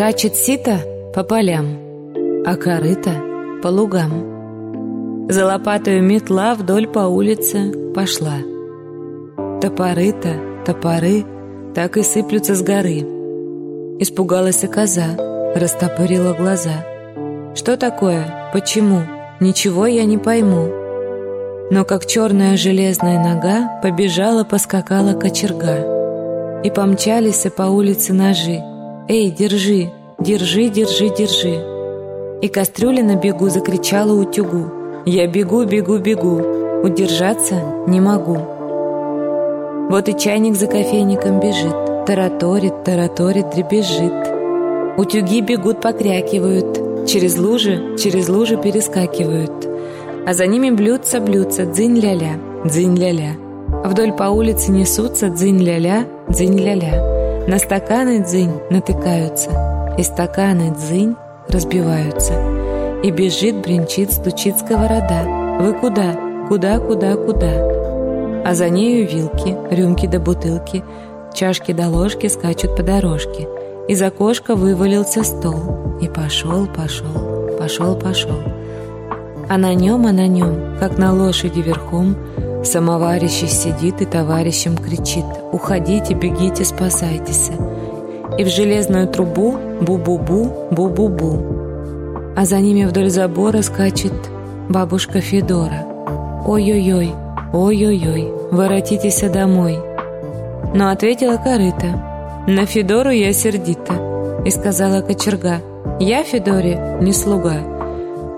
Скачет сито по полям, а корыто по лугам. За лопатою метла вдоль по улице пошла. Топоры-то, топоры, так и сыплются с горы. Испугалась и коза, растопырила глаза. Что такое? Почему? Ничего я не пойму. Но как черная железная нога побежала, поскакала кочерга. И помчались по улице ножи. «Эй, держи, держи, держи, держи!» И кастрюля на бегу закричала утюгу. «Я бегу, бегу, бегу, удержаться не могу!» Вот и чайник за кофейником бежит, тараторит, тараторит, дребезжит. Утюги бегут, покрякивают, через лужи, через лужи перескакивают. А за ними блюдца, блюдца, дзынь-ля-ля, дзынь-ля-ля. Вдоль по улице несутся дзынь-ля-ля, дзынь-ля-ля. На стаканы дзынь натыкаются, и стаканы дзынь разбиваются. И бежит, бренчит, стучит сковорода. Вы куда? Куда, куда, куда? А за нею вилки, рюмки да бутылки, чашки да ложки скачут по дорожке. Из окошка вывалился стол. И пошел, пошел, пошел, пошел. А на нем, а на нем, как на лошади верхом, Самоварище сидит и товарищем кричит «Уходите, бегите, спасайтесь!» И в железную трубу «Бу-бу-бу, бу-бу-бу!» А за ними вдоль забора скачет бабушка Федора «Ой-ой-ой, ой-ой-ой, воротитесь домой!» Но ответила корыта «На Федору я сердита!» И сказала кочерга «Я Федоре не слуга!»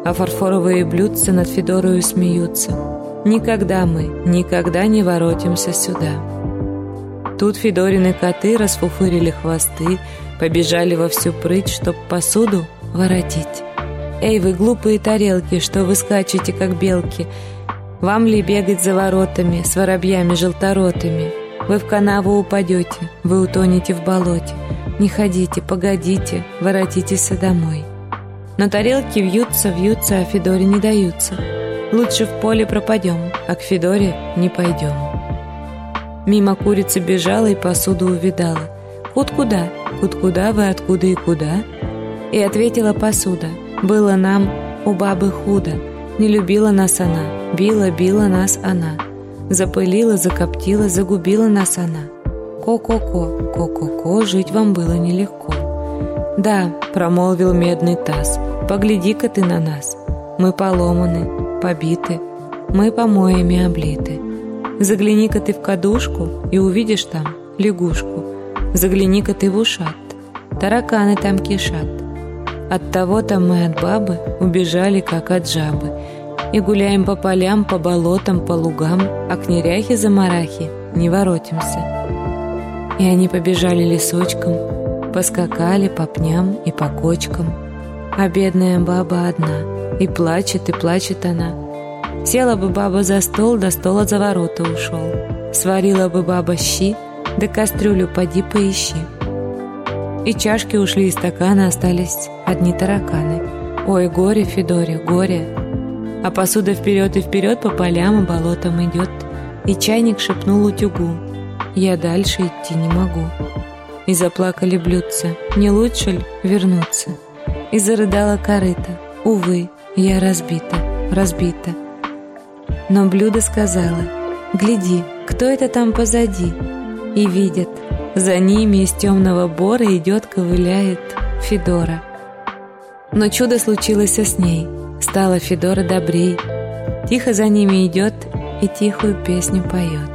а фарфоровые блюдца над Федорою смеются. Никогда мы, никогда не воротимся сюда. Тут Федорины коты расфуфырили хвосты, побежали во всю прыть, чтоб посуду воротить. Эй, вы глупые тарелки, что вы скачете, как белки, вам ли бегать за воротами с воробьями желторотыми? Вы в канаву упадете, вы утонете в болоте. Не ходите, погодите, воротитесь домой. Но тарелки вьются, вьются, а Федоре не даются. Лучше в поле пропадем, а к Федоре не пойдем. Мимо курица бежала и посуду увидала. «Кут куда? Кут куда вы, откуда и куда?» И ответила посуда. «Было нам у бабы худо, не любила нас она, била, била нас она, запылила, закоптила, загубила нас она. Ко-ко-ко, ко-ко-ко, жить вам было нелегко». «Да», — промолвил медный таз, — «погляди-ка ты на нас. Мы поломаны, побиты, мы помоями облиты. Загляни-ка ты в кадушку и увидишь там лягушку. Загляни-ка ты в ушат, тараканы там кишат. От того-то мы от бабы убежали, как от жабы, и гуляем по полям, по болотам, по лугам, а к неряхе-замарахе не воротимся». И они побежали лесочком, Поскакали по пням и по кочкам, а бедная баба одна, и плачет, и плачет она. Села бы баба за стол, до стола за ворота ушел. Сварила бы баба щи, да кастрюлю поди поищи. И чашки ушли из стакана, остались одни тараканы. Ой, горе, Федоре, горе. А посуда вперед и вперед по полям и болотам идет. И чайник шепнул утюгу. Я дальше идти не могу и заплакали блюдца. Не лучше ли вернуться? И зарыдала корыта. Увы, я разбита, разбита. Но блюдо сказала, гляди, кто это там позади? И видят, за ними из темного бора идет, ковыляет Федора. Но чудо случилось с ней. Стала Федора добрей. Тихо за ними идет и тихую песню поет.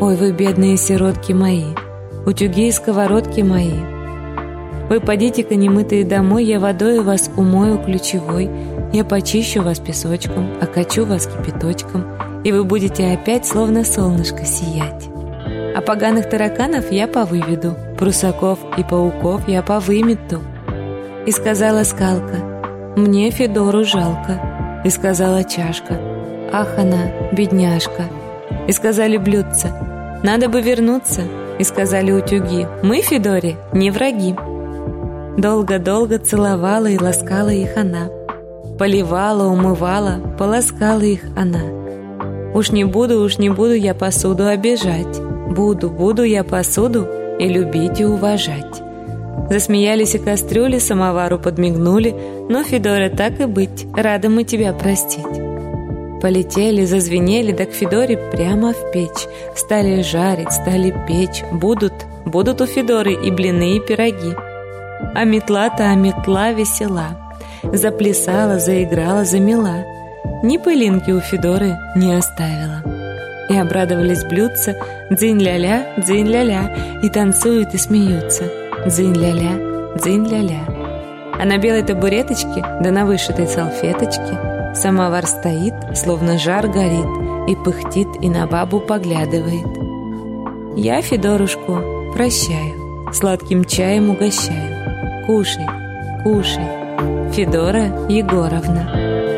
Ой, вы бедные сиротки мои, утюги и сковородки мои. Вы подите-ка немытые домой, я водой вас умою ключевой, я почищу вас песочком, окачу вас кипяточком, и вы будете опять словно солнышко сиять. А поганых тараканов я повыведу, прусаков и пауков я повымету. И сказала скалка, мне Федору жалко, и сказала чашка, ах она, бедняжка, и сказали блюдца, надо бы вернуться, и сказали утюги, мы, Федоре, не враги. Долго-долго целовала и ласкала их она. Поливала, умывала, полоскала их она. Уж не буду, уж не буду я посуду обижать. Буду, буду я посуду и любить и уважать. Засмеялись и кастрюли, самовару подмигнули, но Федора так и быть, рада мы тебя простить. Полетели, зазвенели, да к Федоре прямо в печь. Стали жарить, стали печь. Будут, будут у Федоры и блины, и пироги. А метла-то, а метла весела. Заплясала, заиграла, замела. Ни пылинки у Федоры не оставила. И обрадовались блюдца «Дзынь-ля-ля, дзынь-ля-ля» И танцуют и смеются «Дзынь-ля-ля, дзынь-ля-ля» А на белой табуреточке, да на вышитой салфеточке Самовар стоит, словно жар горит, и пыхтит, и на бабу поглядывает. Я Федорушку прощаю, сладким чаем угощаю. Кушай, кушай, Федора Егоровна.